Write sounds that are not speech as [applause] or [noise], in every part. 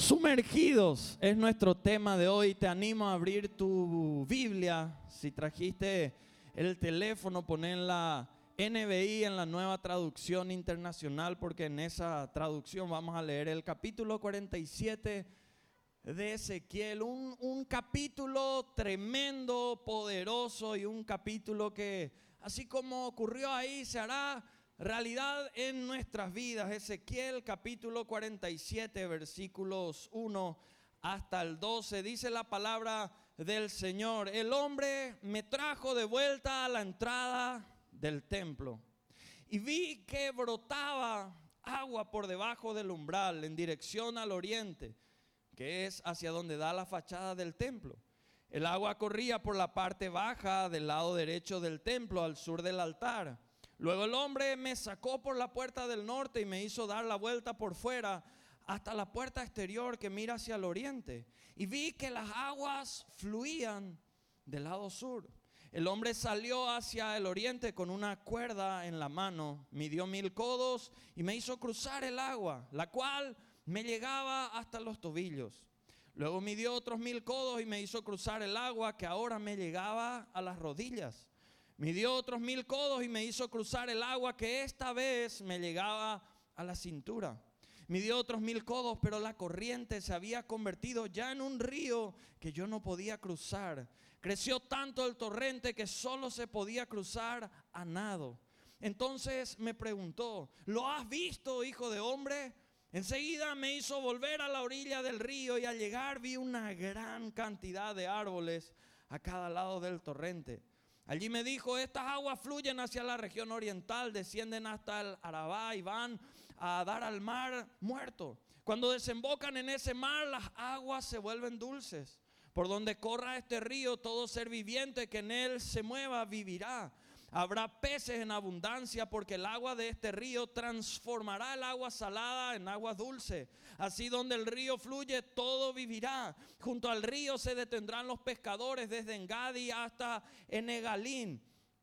Sumergidos es nuestro tema de hoy. Te animo a abrir tu Biblia. Si trajiste el teléfono, poner la NBI en la nueva traducción internacional, porque en esa traducción vamos a leer el capítulo 47 de Ezequiel. Un capítulo tremendo, poderoso y un capítulo que, así como ocurrió ahí, se hará realidad en nuestras vidas. Ezequiel capítulo 47 versículos 1 hasta el 12 dice la palabra del Señor. El hombre me trajo de vuelta a la entrada del templo y vi que brotaba agua por debajo del umbral en dirección al oriente, que es hacia donde da la fachada del templo. El agua corría por la parte baja del lado derecho del templo al sur del altar Luego el hombre me sacó por la puerta del norte y me hizo dar la vuelta por fuera hasta la puerta exterior que mira hacia el oriente. Y vi que las aguas fluían del lado sur. El hombre salió hacia el oriente con una cuerda en la mano, midió mil codos y me hizo cruzar el agua, la cual me llegaba hasta los tobillos. Luego midió otros mil codos y me hizo cruzar el agua que ahora me llegaba a las rodillas. Midió otros mil codos y me hizo cruzar el agua que esta vez me llegaba a la cintura. Midió otros mil codos, pero la corriente se había convertido ya en un río que yo no podía cruzar. Creció tanto el torrente que solo se podía cruzar a nado. Entonces me preguntó, ¿lo has visto, hijo de hombre? Enseguida me hizo volver a la orilla del río y al llegar vi una gran cantidad de árboles a cada lado del torrente. Allí me dijo, estas aguas fluyen hacia la región oriental, descienden hasta el Arabá y van a dar al mar muerto. Cuando desembocan en ese mar, las aguas se vuelven dulces. Por donde corra este río, todo ser viviente que en él se mueva vivirá. Habrá peces en abundancia porque el agua de este río transformará el agua salada en agua dulce. Así donde el río fluye, todo vivirá. Junto al río se detendrán los pescadores desde Engadi hasta Enegalín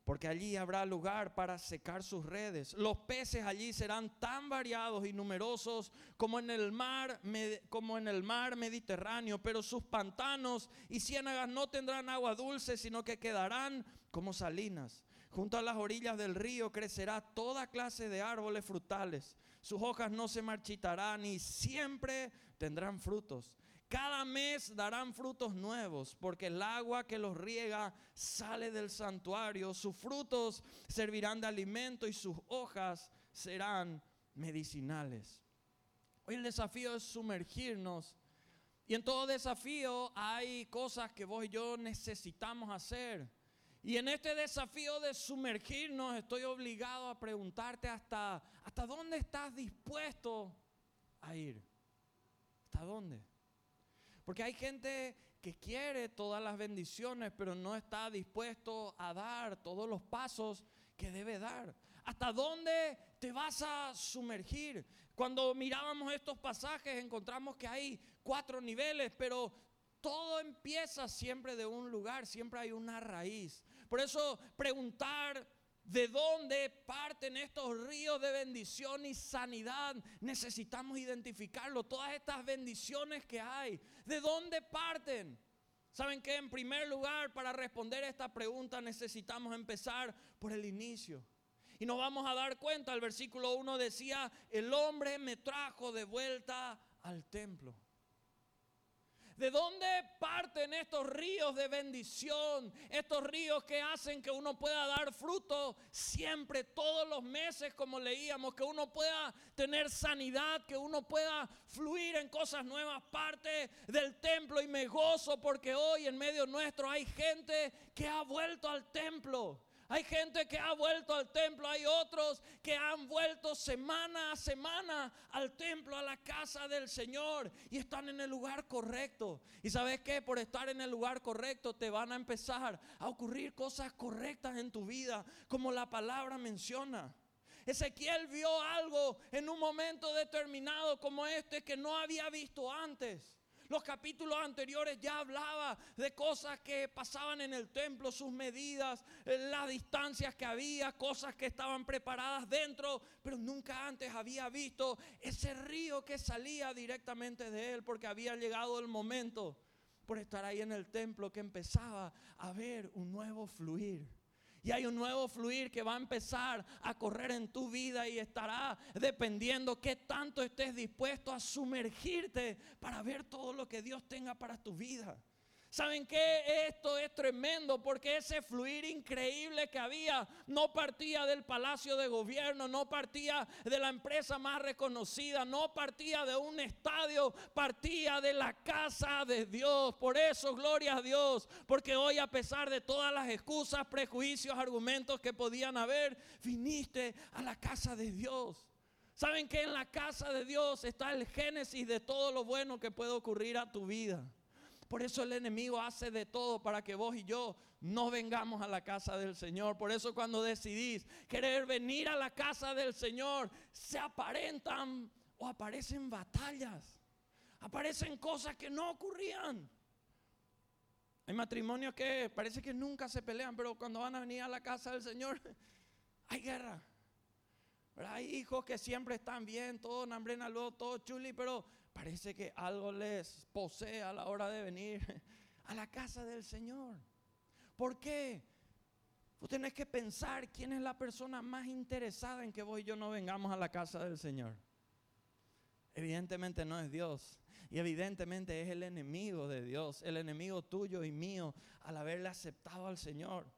porque allí habrá lugar para secar sus redes. Los peces allí serán tan variados y numerosos como en el mar, como en el mar Mediterráneo, pero sus pantanos y ciénagas no tendrán agua dulce, sino que quedarán como salinas. Junto a las orillas del río crecerá toda clase de árboles frutales. Sus hojas no se marchitarán y siempre tendrán frutos. Cada mes darán frutos nuevos, porque el agua que los riega sale del santuario. Sus frutos servirán de alimento y sus hojas serán medicinales. Hoy el desafío es sumergirnos. Y en todo desafío hay cosas que vos y yo necesitamos hacer. Y en este desafío de sumergirnos estoy obligado a preguntarte hasta, hasta dónde estás dispuesto a ir. ¿Hasta dónde? Porque hay gente que quiere todas las bendiciones, pero no está dispuesto a dar todos los pasos que debe dar. ¿Hasta dónde te vas a sumergir? Cuando mirábamos estos pasajes encontramos que hay cuatro niveles, pero todo empieza siempre de un lugar, siempre hay una raíz. Por eso preguntar de dónde parten estos ríos de bendición y sanidad, necesitamos identificarlo. Todas estas bendiciones que hay, ¿de dónde parten? ¿Saben que En primer lugar, para responder esta pregunta necesitamos empezar por el inicio. Y nos vamos a dar cuenta, el versículo 1 decía, el hombre me trajo de vuelta al templo. ¿De dónde parten estos ríos de bendición? Estos ríos que hacen que uno pueda dar fruto siempre, todos los meses, como leíamos, que uno pueda tener sanidad, que uno pueda fluir en cosas nuevas, parte del templo. Y me gozo porque hoy en medio nuestro hay gente que ha vuelto al templo. Hay gente que ha vuelto al templo, hay otros que han vuelto semana a semana al templo, a la casa del Señor y están en el lugar correcto. Y sabes que por estar en el lugar correcto te van a empezar a ocurrir cosas correctas en tu vida, como la palabra menciona. Ezequiel vio algo en un momento determinado como este que no había visto antes. Los capítulos anteriores ya hablaba de cosas que pasaban en el templo, sus medidas, eh, las distancias que había, cosas que estaban preparadas dentro, pero nunca antes había visto ese río que salía directamente de él porque había llegado el momento por estar ahí en el templo que empezaba a ver un nuevo fluir. Y hay un nuevo fluir que va a empezar a correr en tu vida y estará dependiendo qué tanto estés dispuesto a sumergirte para ver todo lo que Dios tenga para tu vida. ¿Saben qué? Esto es tremendo porque ese fluir increíble que había no partía del palacio de gobierno, no partía de la empresa más reconocida, no partía de un estadio, partía de la casa de Dios. Por eso, gloria a Dios, porque hoy a pesar de todas las excusas, prejuicios, argumentos que podían haber, viniste a la casa de Dios. ¿Saben que en la casa de Dios está el génesis de todo lo bueno que puede ocurrir a tu vida? Por eso el enemigo hace de todo para que vos y yo no vengamos a la casa del Señor. Por eso cuando decidís querer venir a la casa del Señor, se aparentan o aparecen batallas. Aparecen cosas que no ocurrían. Hay matrimonios que parece que nunca se pelean, pero cuando van a venir a la casa del Señor, [laughs] hay guerra. Hay hijos que siempre están bien, todo nambrena, todo chuli, pero Parece que algo les posee a la hora de venir a la casa del Señor. ¿Por qué? Vos tenés que pensar quién es la persona más interesada en que vos y yo no vengamos a la casa del Señor. Evidentemente no es Dios. Y evidentemente es el enemigo de Dios, el enemigo tuyo y mío al haberle aceptado al Señor.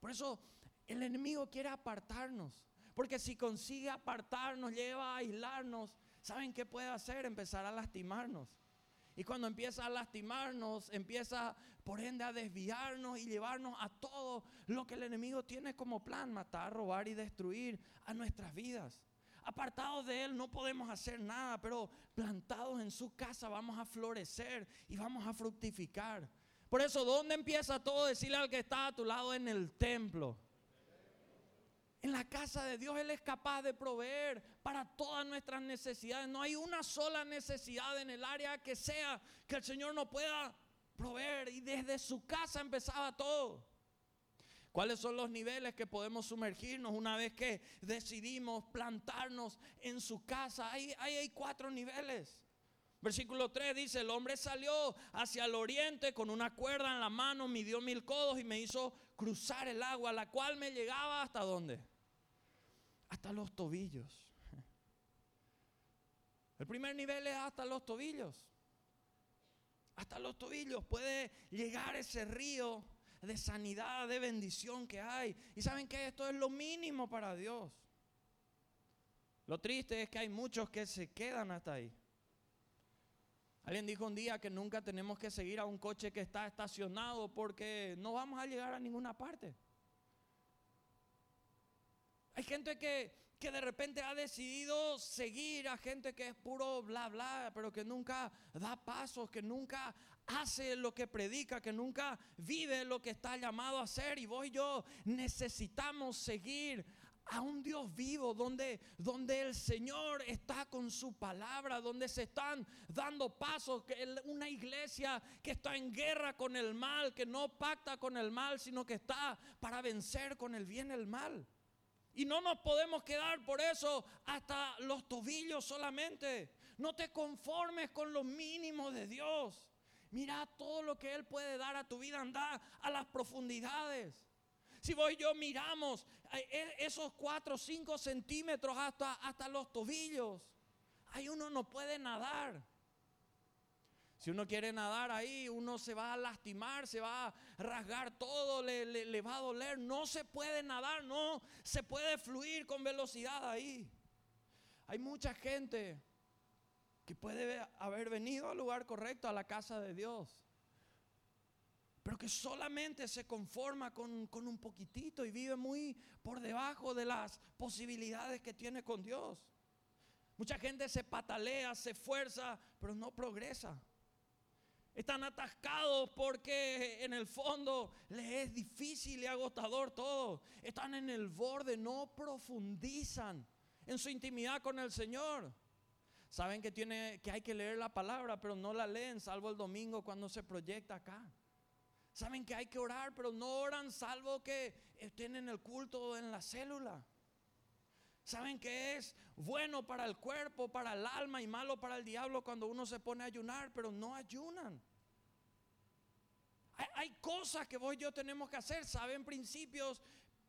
Por eso el enemigo quiere apartarnos. Porque si consigue apartarnos, lleva a aislarnos, ¿saben qué puede hacer? Empezar a lastimarnos. Y cuando empieza a lastimarnos, empieza por ende a desviarnos y llevarnos a todo lo que el enemigo tiene como plan, matar, robar y destruir a nuestras vidas. Apartados de Él no podemos hacer nada, pero plantados en su casa vamos a florecer y vamos a fructificar. Por eso, ¿dónde empieza todo? Decirle al que está a tu lado en el templo. En la casa de Dios Él es capaz de proveer para todas nuestras necesidades. No hay una sola necesidad en el área que sea que el Señor no pueda proveer. Y desde su casa empezaba todo. ¿Cuáles son los niveles que podemos sumergirnos una vez que decidimos plantarnos en su casa? Ahí hay, cuatro niveles. Versículo 3 dice, el hombre salió hacia el oriente con una cuerda en la mano, midió mil codos y me hizo cruzar el agua, la cual me llegaba hasta dónde? Hasta los tobillos. El primer nivel es hasta los tobillos. Hasta los tobillos puede llegar ese río de sanidad, de bendición que hay. Y saben que esto es lo mínimo para Dios. Lo triste es que hay muchos que se quedan hasta ahí. Alguien dijo un día que nunca tenemos que seguir a un coche que está estacionado porque no vamos a llegar a ninguna parte. Hay gente que, que de repente ha decidido seguir a gente que es puro bla bla, pero que nunca da pasos, que nunca hace lo que predica, que nunca vive lo que está llamado a hacer. Y vos y yo necesitamos seguir a un Dios vivo, donde, donde el Señor está con su palabra, donde se están dando pasos, una iglesia que está en guerra con el mal, que no pacta con el mal, sino que está para vencer con el bien el mal. Y no nos podemos quedar por eso hasta los tobillos solamente. No te conformes con lo mínimo de Dios. Mira todo lo que Él puede dar a tu vida. Anda a las profundidades. Si vos y yo miramos eh, eh, esos 4 o 5 centímetros hasta, hasta los tobillos, ahí uno no puede nadar. Si uno quiere nadar ahí, uno se va a lastimar, se va a rasgar todo, le, va a doler. No se puede nadar, no se puede fluir con velocidad ahí. Hay mucha gente que puede haber venido al lugar correcto, a la casa de Dios, pero que solamente se conforma con, con un poquitito y vive muy por debajo de las posibilidades que tiene con Dios. Mucha gente se patalea, se esfuerza, pero no progresa. Están atascados porque en el fondo les es difícil y agotador todo. Están en el borde, no profundizan en su intimidad con el Señor. Saben que, tiene, que hay que leer la palabra, pero no la leen, salvo el domingo cuando se proyecta acá. Saben que hay que orar, pero no oran salvo que estén en el culto o en la célula. Saben que es bueno para el cuerpo, para el alma y malo para el diablo cuando uno se pone a ayunar, pero no ayunan. Hay, cosas que vos y yo tenemos que hacer, saben principios,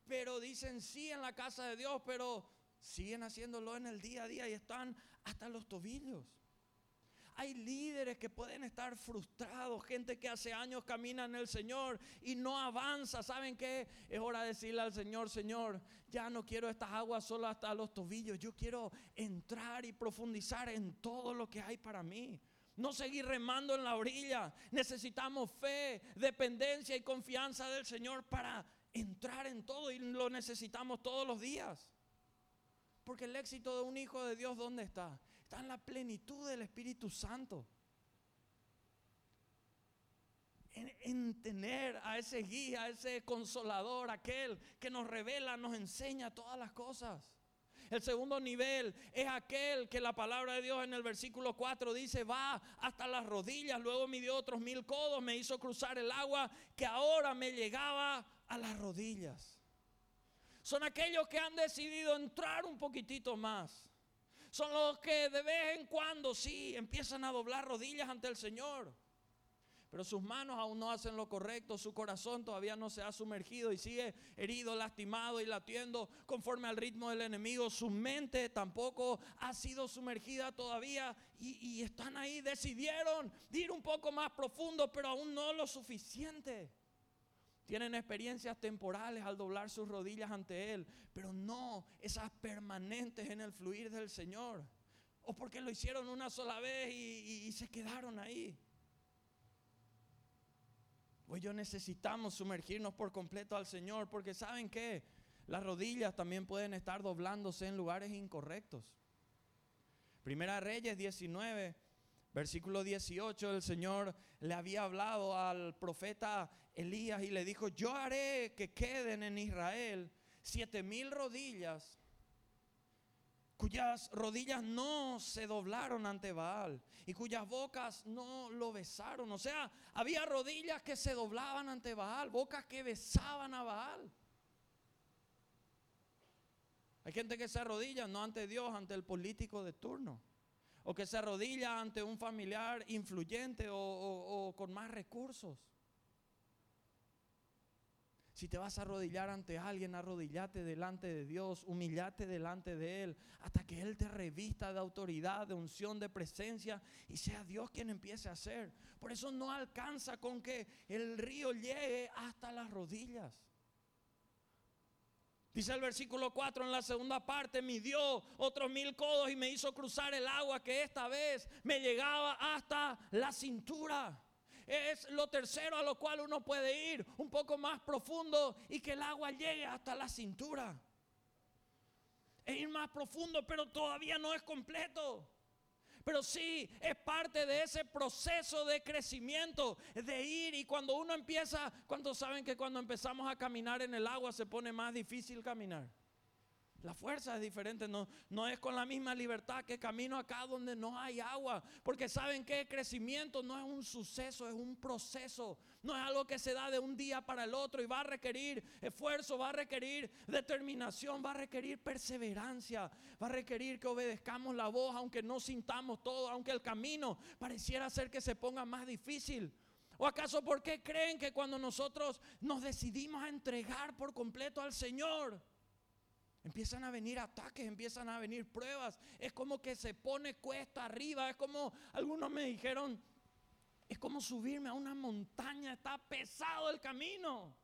pero dicen sí en la casa de Dios, pero siguen haciéndolo en el día a día y están hasta los tobillos. Hay líderes que pueden estar frustrados, gente que hace años camina en el Señor y no avanza. ¿Saben qué? Es hora de decirle al Señor, Señor, ya no quiero estas aguas solo hasta los tobillos. Yo quiero entrar y profundizar en todo lo que hay para mí. No seguir remando en la orilla. Necesitamos fe, dependencia y confianza del Señor para entrar en todo y lo necesitamos todos los días. Porque el éxito de un hijo de Dios, ¿dónde está? Está en la plenitud del Espíritu Santo. En, tener a ese guía, a ese consolador, aquel que nos revela, nos enseña todas las cosas. El segundo nivel es aquel que la palabra de Dios en el versículo 4 dice, va hasta las rodillas, luego midió otros mil codos, me hizo cruzar el agua que ahora me llegaba a las rodillas. Son aquellos que han decidido entrar un poquitito más. Son los que de vez en cuando sí empiezan a doblar rodillas ante el Señor. Pero sus manos aún no hacen lo correcto, su corazón todavía no se ha sumergido y sigue herido, lastimado y latiendo conforme al ritmo del enemigo. Su mente tampoco ha sido sumergida todavía y, y están ahí, decidieron ir un poco más profundo, pero aún no lo suficiente. Tienen experiencias temporales al doblar sus rodillas ante Él, pero no esas permanentes en el fluir del Señor. O porque lo hicieron una sola vez y, se quedaron ahí. Hoy yo necesitamos sumergirnos por completo al Señor, porque saben que las rodillas también pueden estar doblándose en lugares incorrectos. Primera Reyes 19, versículo 18, el Señor le había hablado al profeta Elías y le dijo, yo haré que queden en Israel siete mil rodillas cuyas rodillas no se doblaron ante Baal y cuyas bocas no lo besaron. O sea, había rodillas que se doblaban ante Baal, bocas que besaban a Baal. Hay gente que se arrodilla no ante Dios, ante el político de turno. O que se arrodilla ante un familiar influyente o, con más recursos. Si te vas a arrodillar ante alguien, arrodillate delante de Dios, humillate delante de Él, hasta que Él te revista de autoridad, de unción, de presencia, y sea Dios quien empiece a hacer. Por eso no alcanza con que el río llegue hasta las rodillas. Dice el versículo 4 en la segunda parte, midió otros mil codos y me hizo cruzar el agua que esta vez me llegaba hasta la cintura es lo tercero a lo cual uno puede ir un poco más profundo y que el agua llegue hasta la cintura. Es ir más profundo, pero todavía no es completo. Pero sí es parte de ese proceso de crecimiento, de ir. Y cuando uno empieza, ¿cuántos saben que cuando empezamos a caminar en el agua se pone más difícil caminar? La fuerza es diferente, no, no es con la misma libertad que camino acá donde no hay agua. Porque saben que crecimiento no es un suceso, es un proceso. No es algo que se da de un día para el otro y va a requerir esfuerzo, va a requerir determinación, va a requerir perseverancia, va a requerir que obedezcamos la voz aunque no sintamos todo, aunque el camino pareciera ser que se ponga más difícil. ¿O acaso por qué creen que cuando nosotros nos decidimos a entregar por completo al Señor, Empiezan a venir ataques, empiezan a venir pruebas. Es como que se pone cuesta arriba. Es como algunos me dijeron, es como subirme a una montaña. Está pesado el camino.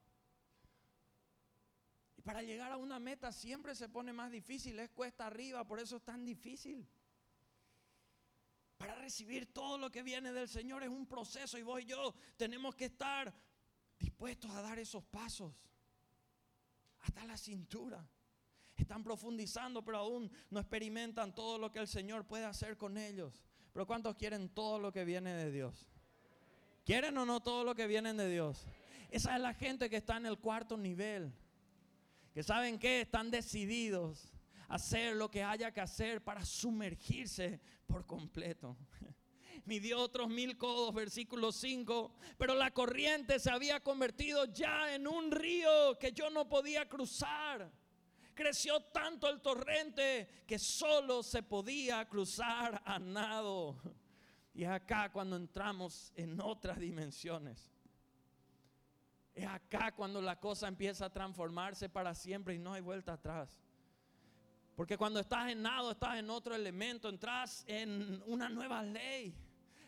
Y para llegar a una meta siempre se pone más difícil. Es cuesta arriba, por eso es tan difícil. Para recibir todo lo que viene del Señor es un proceso y vos y yo tenemos que estar dispuestos a dar esos pasos hasta la cintura están profundizando, pero aún no experimentan todo lo que el Señor puede hacer con ellos. Pero ¿cuántos quieren todo lo que viene de Dios? ¿Quieren o no todo lo que viene de Dios? Esa es la gente que está en el cuarto nivel. Que saben que están decididos hacer lo que haya que hacer para sumergirse por completo. [laughs] Midió otros mil codos, versículo 5, pero la corriente se había convertido ya en un río que yo no podía cruzar. Creció tanto el torrente que solo se podía cruzar a nado. Y es acá cuando entramos en otras dimensiones. Es acá cuando la cosa empieza a transformarse para siempre y no hay vuelta atrás. Porque cuando estás en nado, estás en otro elemento, entras en una nueva ley.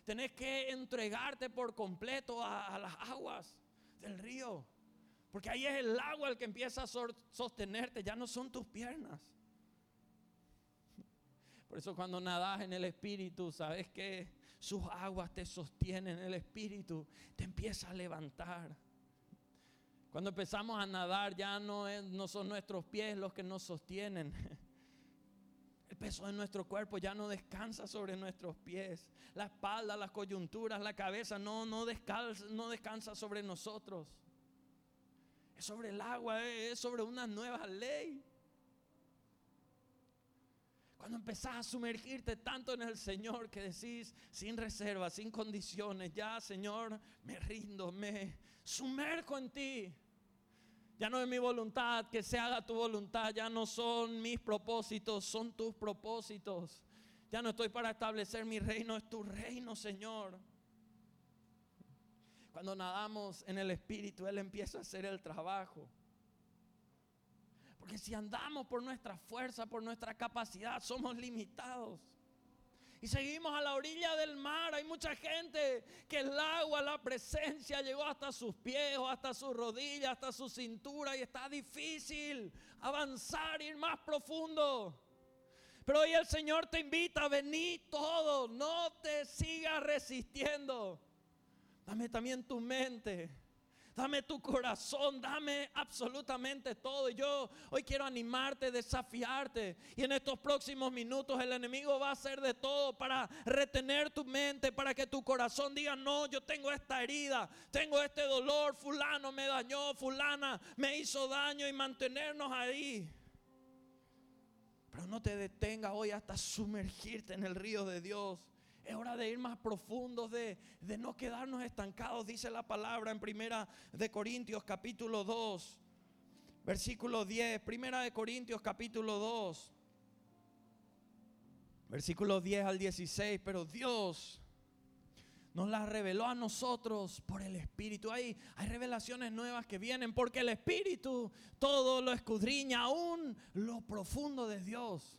Tenés que entregarte por completo a, las aguas del río. Porque ahí es el agua el que empieza a sostenerte, ya no son tus piernas. Por eso cuando nadas en el Espíritu, sabes que sus aguas te sostienen, el Espíritu te empieza a levantar. Cuando empezamos a nadar ya no, no son nuestros pies los que nos sostienen. El peso de nuestro cuerpo ya no descansa sobre nuestros pies. La espalda, las coyunturas, la cabeza no, no, descansa, no descansa sobre nosotros. Sobre el agua, es sobre una nueva ley. Cuando empezás a sumergirte tanto en el Señor que decís sin reservas, sin condiciones, ya Señor, me rindo, me sumerjo en ti. Ya no es mi voluntad que se haga tu voluntad, ya no son mis propósitos, son tus propósitos. Ya no estoy para establecer mi reino, es tu reino, Señor. Cuando nadamos en el Espíritu, Él empieza a hacer el trabajo. Porque si andamos por nuestra fuerza, por nuestra capacidad, somos limitados. Y seguimos a la orilla del mar. Hay mucha gente que el agua, la presencia llegó hasta sus pies, hasta sus rodillas, hasta su cintura. Y está difícil avanzar, ir más profundo. Pero hoy el Señor te invita a venir todo. No te sigas resistiendo. Dame también tu mente dame tu corazón, dame absolutamente todo. Yo hoy quiero animarte, desafiarte. Y en estos próximos minutos el enemigo va a hacer de todo para retener tu mente, para que tu corazón diga, no, yo tengo esta herida, tengo este dolor, fulano me dañó, fulana me hizo daño y mantenernos ahí. Pero no te detengas hoy hasta sumergirte en el río de Dios. Es hora de ir más profundos, de, no quedarnos estancados, dice la palabra en Primera de Corintios capítulo 2, versículo 10. Primera de Corintios capítulo 2, versículo 10 al 16. Pero Dios nos la reveló a nosotros por el Espíritu. Hay, hay revelaciones nuevas que vienen porque el Espíritu todo lo escudriña, aún lo profundo de Dios.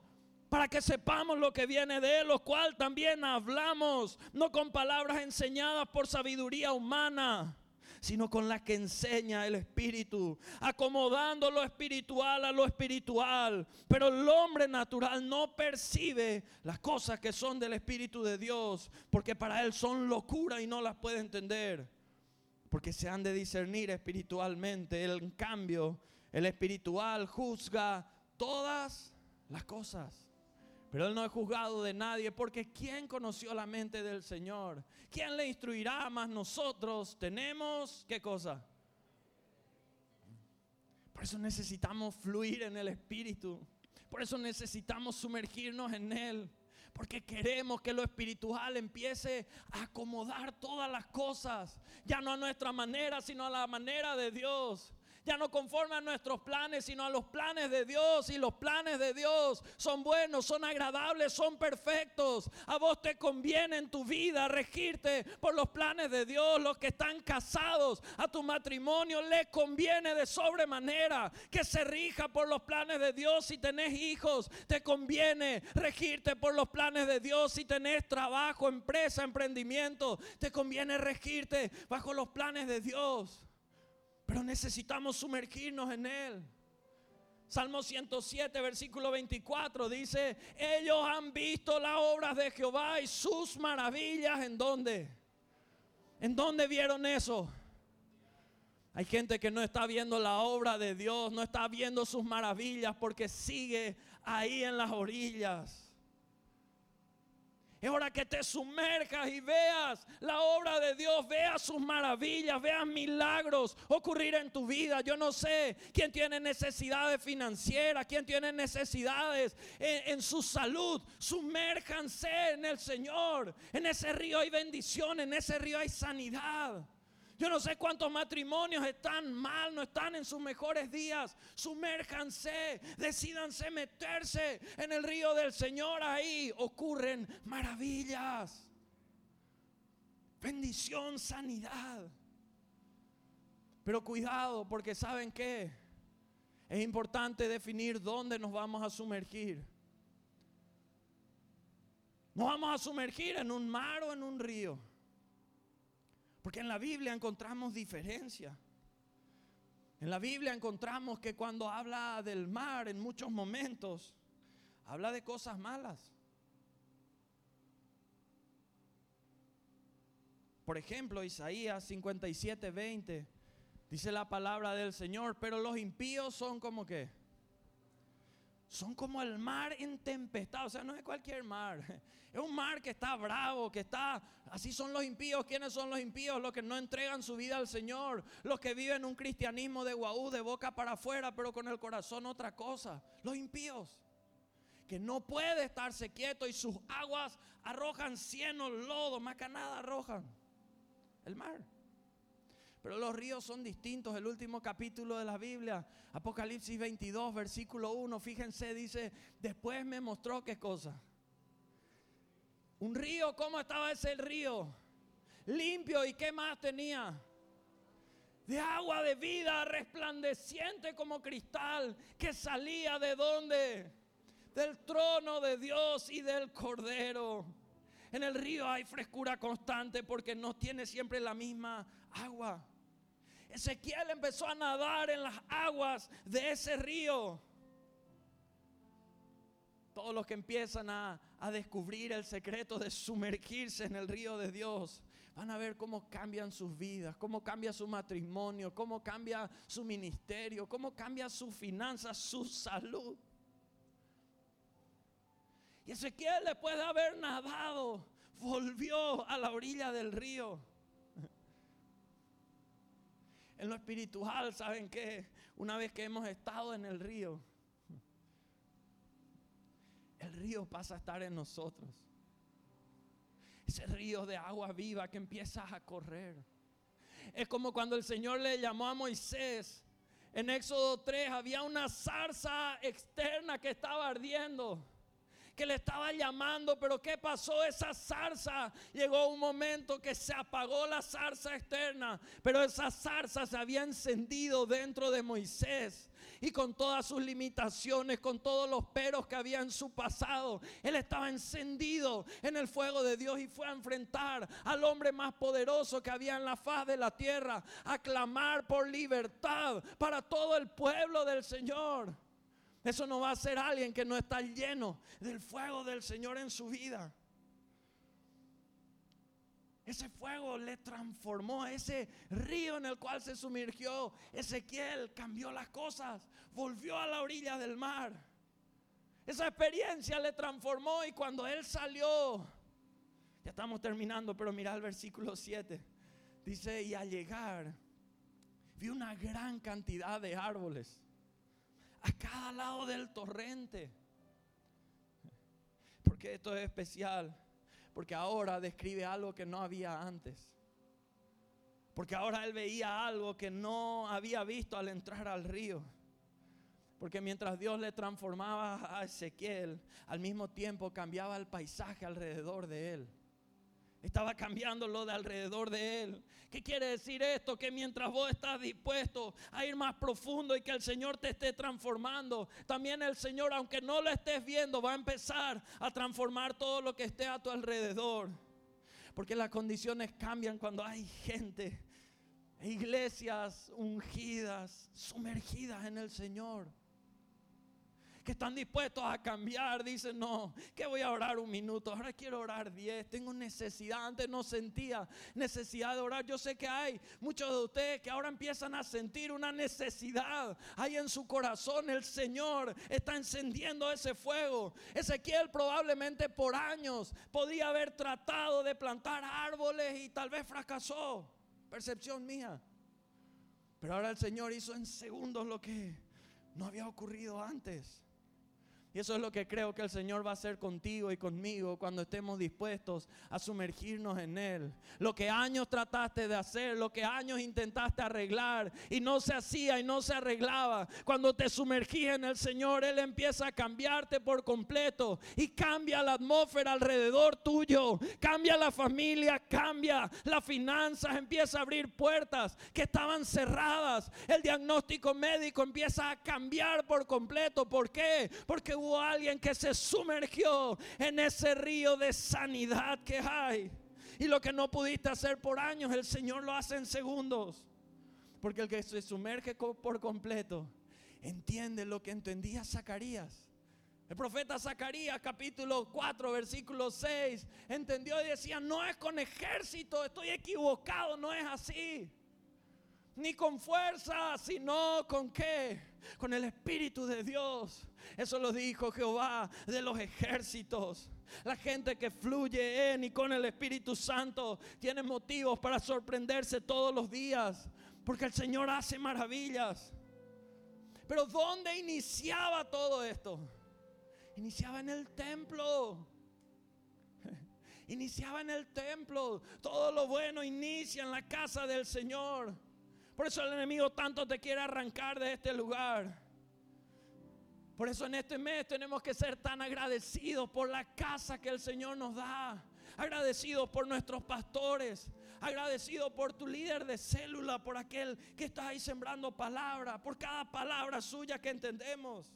para que sepamos lo que viene de Él, lo cual también hablamos, no con palabras enseñadas por sabiduría humana, sino con la que enseña el Espíritu, acomodando lo espiritual a lo espiritual. Pero el hombre natural no percibe las cosas que son del Espíritu de Dios, porque para él son locura y no las puede entender, porque se han de discernir espiritualmente. En cambio, el espiritual juzga todas las cosas pero él no es juzgado de nadie porque ¿quién conoció la mente del Señor? ¿Quién le instruirá más nosotros? Tenemos, ¿qué cosa? Por eso necesitamos fluir en el Espíritu. Por eso necesitamos sumergirnos en Él. Porque queremos que lo espiritual empiece a acomodar todas las cosas. Ya no a nuestra manera, sino a la manera de Dios ya no conforme a nuestros planes, sino a los planes de Dios. Y los planes de Dios son buenos, son agradables, son perfectos. A vos te conviene en tu vida regirte por los planes de Dios. Los que están casados a tu matrimonio les conviene de sobremanera que se rija por los planes de Dios. Si tenés hijos, te conviene regirte por los planes de Dios. Si tenés trabajo, empresa, emprendimiento, te conviene regirte bajo los planes de Dios. Pero necesitamos sumergirnos en Él. Salmo 107, versículo 24 dice, ellos han visto las obras de Jehová y sus maravillas en dónde? ¿En dónde vieron eso? Hay gente que no está viendo la obra de Dios, no está viendo sus maravillas porque sigue ahí en las orillas. Es hora que te sumerjas y veas la obra de Dios, veas sus maravillas, veas milagros ocurrir en tu vida. Yo no sé quién tiene necesidades financieras, quién tiene necesidades en, en su salud. Sumérjanse en el Señor. En ese río hay bendición, en ese río hay sanidad. Yo no sé cuántos matrimonios están mal, no están en sus mejores días. Sumérjanse, decidanse meterse en el río del Señor. Ahí ocurren maravillas. Bendición, sanidad. Pero cuidado, porque ¿saben qué? Es importante definir dónde nos vamos a sumergir. ¿Nos vamos a sumergir en un mar o en un río? Porque en la Biblia encontramos diferencia. En la Biblia encontramos que cuando habla del mar en muchos momentos, habla de cosas malas. Por ejemplo, Isaías 57, 20, dice la palabra del Señor, pero los impíos son como que son como el mar en tempestad. O sea, no es cualquier mar. [laughs] Es un mar que está bravo, que está... Así son los impíos. ¿Quiénes son los impíos? Los que no entregan su vida al Señor. Los que viven un cristianismo de guaú, de boca para afuera, pero con el corazón otra cosa. Los impíos. Que no puede estarse quieto y sus aguas arrojan cieno, lodo, más que nada arrojan. El mar. Pero los ríos son distintos. El último capítulo de la Biblia, Apocalipsis 22, versículo 1, fíjense, dice, después me mostró qué cosa. Un río, ¿cómo estaba ese río? Limpio y qué más tenía? De agua de vida, resplandeciente como cristal, que salía de dónde? Del trono de Dios y del Cordero. En el río hay frescura constante porque no tiene siempre la misma agua. Ezequiel empezó a nadar en las aguas de ese río. Todos los que empiezan a, descubrir el secreto de sumergirse en el río de Dios, van a ver cómo cambian sus vidas, cómo cambia su matrimonio, cómo cambia su ministerio, cómo cambia su finanzas, su salud. Y Ezequiel después de haber nadado, volvió a la orilla del río en lo espiritual, ¿saben qué? Una vez que hemos estado en el río, el río pasa a estar en nosotros. Ese río de agua viva que empieza a correr. Es como cuando el Señor le llamó a Moisés. En Éxodo 3 había una zarza externa que estaba ardiendo que le estaba llamando, pero ¿qué pasó? Esa zarza, llegó un momento que se apagó la zarza externa, pero esa zarza se había encendido dentro de Moisés y con todas sus limitaciones, con todos los peros que había en su pasado, él estaba encendido en el fuego de Dios y fue a enfrentar al hombre más poderoso que había en la faz de la tierra, a clamar por libertad para todo el pueblo del Señor. Eso no va a ser alguien que no está lleno del fuego del Señor en su vida. Ese fuego le transformó, ese río en el cual se sumergió Ezequiel, cambió las cosas, volvió a la orilla del mar. Esa experiencia le transformó y cuando él salió, ya estamos terminando, pero mira el versículo 7, dice, y al llegar, vi una gran cantidad de árboles a cada lado del torrente. Porque esto es especial. Porque ahora describe algo que no había antes. Porque ahora él veía algo que no había visto al entrar al río. Porque mientras Dios le transformaba a Ezequiel, al mismo tiempo cambiaba el paisaje alrededor de él. Estaba cambiando lo de alrededor de él. ¿Qué quiere decir esto? Que mientras vos estás dispuesto a ir más profundo y que el Señor te esté transformando, también el Señor, aunque no lo estés viendo, va a empezar a transformar todo lo que esté a tu alrededor. Porque las condiciones cambian cuando hay gente, iglesias ungidas, sumergidas en el Señor están dispuestos a cambiar, dicen, no, que voy a orar un minuto, ahora quiero orar diez, tengo necesidad, antes no sentía necesidad de orar. Yo sé que hay muchos de ustedes que ahora empiezan a sentir una necesidad ahí en su corazón. El Señor está encendiendo ese fuego. Ezequiel probablemente por años podía haber tratado de plantar árboles y tal vez fracasó. Percepción mía. Pero ahora el Señor hizo en segundos lo que no había ocurrido antes. Y eso es lo que creo que el Señor va a hacer contigo y conmigo cuando estemos dispuestos a sumergirnos en Él. Lo que años trataste de hacer, lo que años intentaste arreglar y no se hacía y no se arreglaba. Cuando te sumergís en el Señor, Él empieza a cambiarte por completo y cambia la atmósfera alrededor tuyo. Cambia la familia, cambia las finanzas, empieza a abrir puertas que estaban cerradas. El diagnóstico médico empieza a cambiar por completo. ¿Por qué? Porque hubo alguien que se sumergió en ese río de sanidad que hay. Y lo que no pudiste hacer por años, el Señor lo hace en segundos. Porque el que se sumerge por completo entiende lo que entendía Zacarías. El profeta Zacarías capítulo 4 versículo 6 entendió y decía, no es con ejército, estoy equivocado, no es así. Ni con fuerza, sino con qué? Con el Espíritu de Dios. Eso lo dijo Jehová de los ejércitos. La gente que fluye en y con el Espíritu Santo tiene motivos para sorprenderse todos los días. Porque el Señor hace maravillas. Pero ¿dónde iniciaba todo esto? Iniciaba en el templo. [laughs] Iniciaba en el templo. Todo lo bueno inicia en la casa del Señor. Por eso el enemigo tanto te quiere arrancar de este lugar. Por eso en este mes tenemos que ser tan agradecidos por la casa que el Señor nos da. Agradecidos por nuestros pastores. Agradecidos por tu líder de célula, por aquel que está ahí sembrando palabra, por cada palabra suya que entendemos.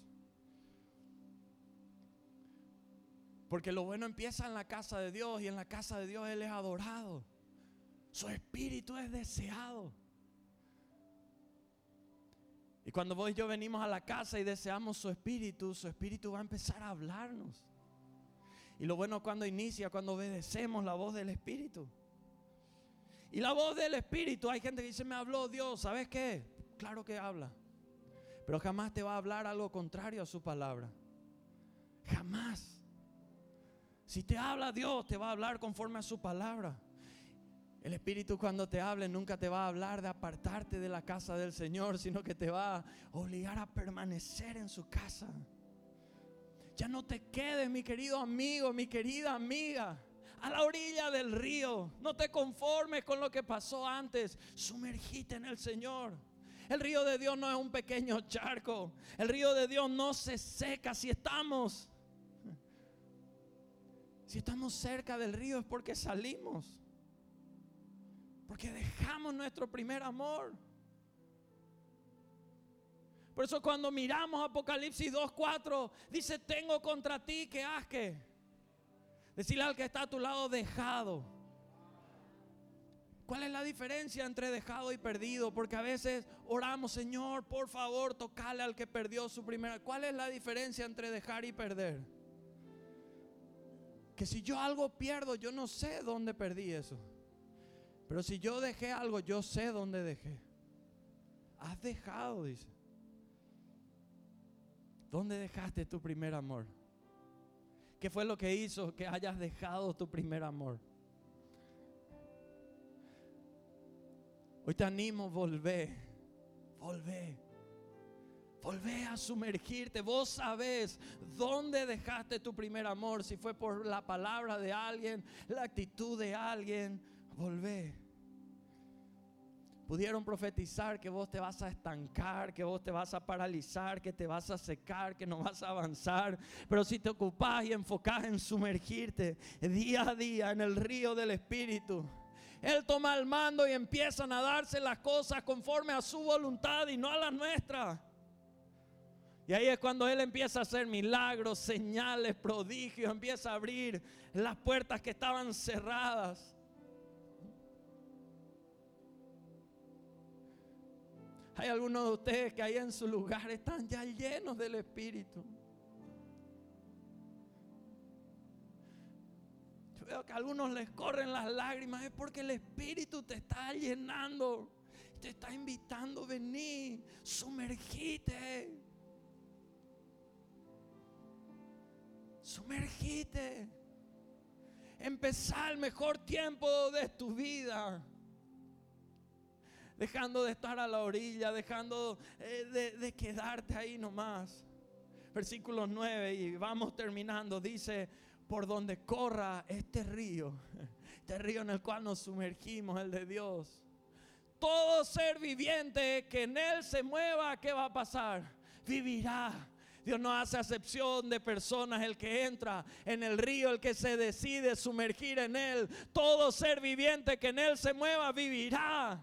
Porque lo bueno empieza en la casa de Dios y en la casa de Dios Él es adorado. Su espíritu es deseado. Y cuando vos y yo venimos a la casa y deseamos su espíritu, su espíritu va a empezar a hablarnos. Y lo bueno cuando inicia, cuando obedecemos la voz del espíritu. Y la voz del espíritu, hay gente que dice, me habló Dios, ¿sabes qué? Claro que habla. Pero jamás te va a hablar algo contrario a su palabra. Jamás. Si te habla Dios, te va a hablar conforme a su palabra. El Espíritu cuando te hable nunca te va a hablar de apartarte de la casa del Señor, sino que te va a obligar a permanecer en su casa. Ya no te quedes, mi querido amigo, mi querida amiga, a la orilla del río. No te conformes con lo que pasó antes. Sumergite en el Señor. El río de Dios no es un pequeño charco. El río de Dios no se seca si estamos. Si estamos cerca del río es porque salimos. Porque dejamos nuestro primer amor. Por eso cuando miramos Apocalipsis 2.4, dice, tengo contra ti que has que. Decirle al que está a tu lado, dejado. ¿Cuál es la diferencia entre dejado y perdido? Porque a veces oramos, Señor, por favor, tocale al que perdió su primera. ¿Cuál es la diferencia entre dejar y perder? Que si yo algo pierdo, yo no sé dónde perdí eso. Pero si yo dejé algo, yo sé dónde dejé. Has dejado, dice. ¿Dónde dejaste tu primer amor? ¿Qué fue lo que hizo que hayas dejado tu primer amor? Hoy te animo, volvé, volvé, volvé a sumergirte. Vos sabés dónde dejaste tu primer amor, si fue por la palabra de alguien, la actitud de alguien volvé. Pudieron profetizar que vos te vas a estancar, que vos te vas a paralizar, que te vas a secar, que no vas a avanzar. Pero si te ocupás y enfocás en sumergirte día a día en el río del Espíritu, Él toma el mando y empiezan a darse las cosas conforme a su voluntad y no a la nuestra. Y ahí es cuando Él empieza a hacer milagros, señales, prodigios, empieza a abrir las puertas que estaban cerradas. Hay algunos de ustedes que ahí en su lugar están ya llenos del Espíritu. Yo veo que a algunos les corren las lágrimas, es porque el Espíritu te está llenando, te está invitando a venir, sumergite. Sumergite. Empezar el mejor tiempo de tu vida dejando de estar a la orilla, dejando eh, de, de, quedarte ahí nomás. Versículo 9 y vamos terminando, dice, por donde corra este río, [laughs] este río en el cual nos sumergimos, el de Dios. Todo ser viviente que en él se mueva, ¿qué va a pasar? Vivirá. Dios no hace acepción de personas. El que entra en el río, el que se decide sumergir en él. Todo ser viviente que en él se mueva, vivirá.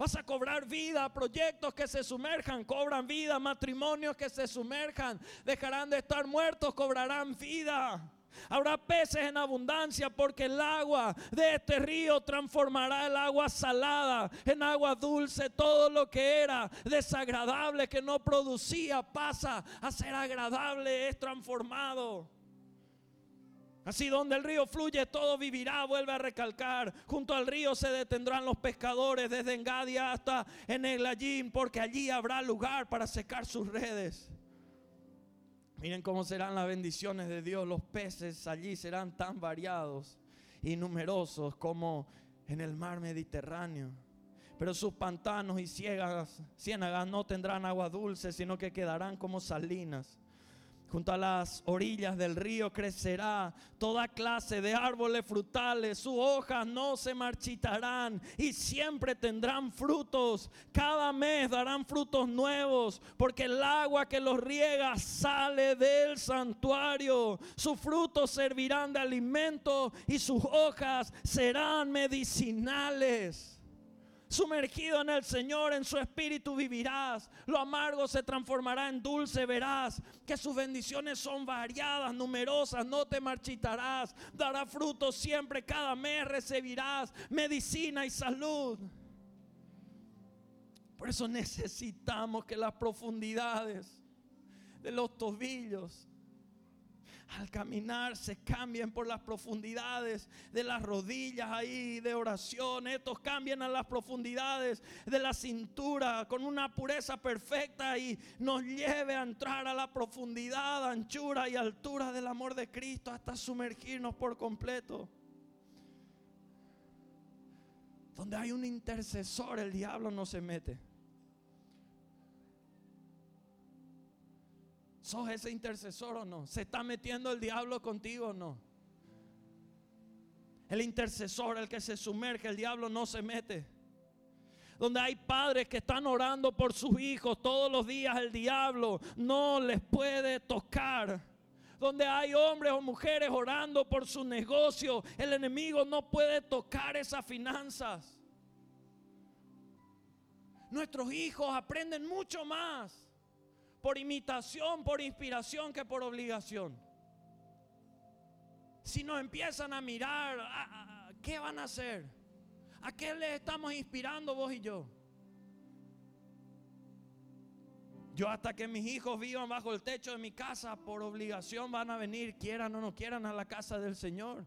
Vas a cobrar vida, proyectos que se sumerjan, cobran vida, matrimonios que se sumerjan, dejarán de estar muertos, cobrarán vida. Habrá peces en abundancia porque el agua de este río transformará el agua salada en agua dulce. Todo lo que era desagradable, que no producía, pasa a ser agradable, es transformado. Así donde el río fluye, todo vivirá, vuelve a recalcar. Junto al río se detendrán los pescadores desde Engadia hasta en el Allín, porque allí habrá lugar para secar sus redes. Miren cómo serán las bendiciones de Dios. Los peces allí serán tan variados y numerosos como en el mar Mediterráneo. Pero sus pantanos y ciénagas no tendrán agua dulce, sino que quedarán como salinas. Junto a las orillas del río crecerá toda clase de árboles frutales. Sus hojas no se marchitarán y siempre tendrán frutos. Cada mes darán frutos nuevos porque el agua que los riega sale del santuario. Sus frutos servirán de alimento y sus hojas serán medicinales. Sumergido en el Señor, en su espíritu vivirás. Lo amargo se transformará en dulce, verás que sus bendiciones son variadas, numerosas, no te marchitarás. Dará fruto siempre, cada mes recibirás medicina y salud. Por eso necesitamos que las profundidades de los tobillos al caminar se cambien por las profundidades de las rodillas ahí de oración. Estos cambian a las profundidades de la cintura con una pureza perfecta y nos lleve a entrar a la profundidad, anchura y altura del amor de Cristo hasta sumergirnos por completo. Donde hay un intercesor, el diablo no se mete. ¿Sos ese intercesor o no? ¿Se está metiendo el diablo contigo o no? El intercesor, el que se sumerge, el diablo no se mete. Donde hay padres que están orando por sus hijos todos los días, el diablo no les puede tocar. Donde hay hombres o mujeres orando por su negocio, el enemigo no puede tocar esas finanzas. Nuestros hijos aprenden mucho más por imitación, por inspiración que por obligación. Si nos empiezan a mirar, ¿qué van a hacer? ¿A qué les estamos inspirando vos y yo? Yo hasta que mis hijos vivan bajo el techo de mi casa, por obligación van a venir, quieran o no quieran, a la casa del Señor.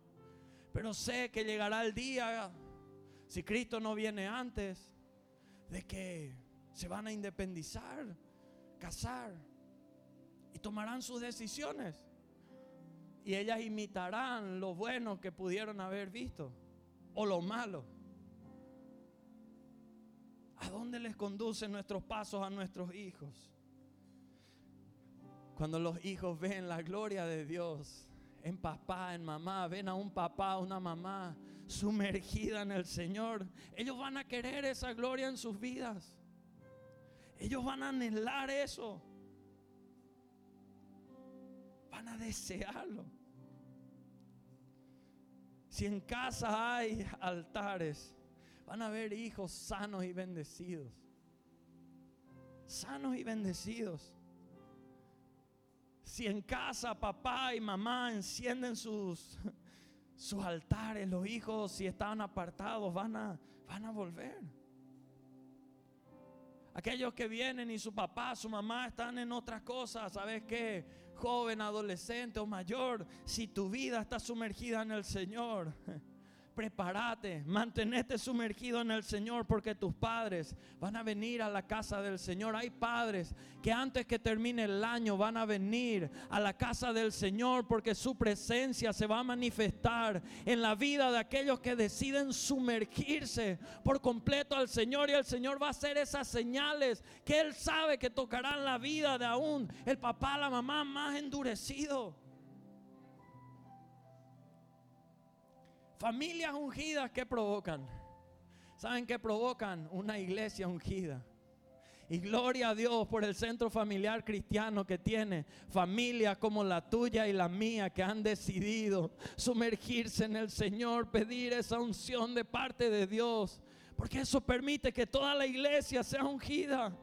Pero sé que llegará el día, si Cristo no viene antes, de que se van a independizar casar y tomarán sus decisiones. Y ellas imitarán lo bueno que pudieron haber visto o lo malo. ¿A dónde les conducen nuestros pasos a nuestros hijos? Cuando los hijos ven la gloria de Dios en papá, en mamá, ven a un papá, una mamá sumergida en el Señor, ellos van a querer esa gloria en sus vidas. Ellos van a anhelar eso. Van a desearlo. Si en casa hay altares, van a ver hijos sanos y bendecidos. Sanos y bendecidos. Si en casa papá y mamá encienden sus, sus altares, los hijos si están apartados van a, van a volver. Aquellos que vienen y su papá, su mamá están en otras cosas, ¿sabes qué? Joven, adolescente o mayor, si tu vida está sumergida en el Señor, prepárate, mantenete sumergido en el Señor porque tus padres van a venir a la casa del Señor. Hay padres que antes que termine el año van a venir a la casa del Señor porque su presencia se va a manifestar en la vida de aquellos que deciden sumergirse por completo al Señor y el Señor va a hacer esas señales que Él sabe que tocarán la vida de aún el papá, la mamá más endurecido. Familias ungidas que provocan. ¿Saben qué provocan? Una iglesia ungida. Y gloria a Dios por el centro familiar cristiano que tiene familias como la tuya y la mía que han decidido sumergirse en el Señor, pedir esa unción de parte de Dios. Porque eso permite que toda la iglesia sea ungida.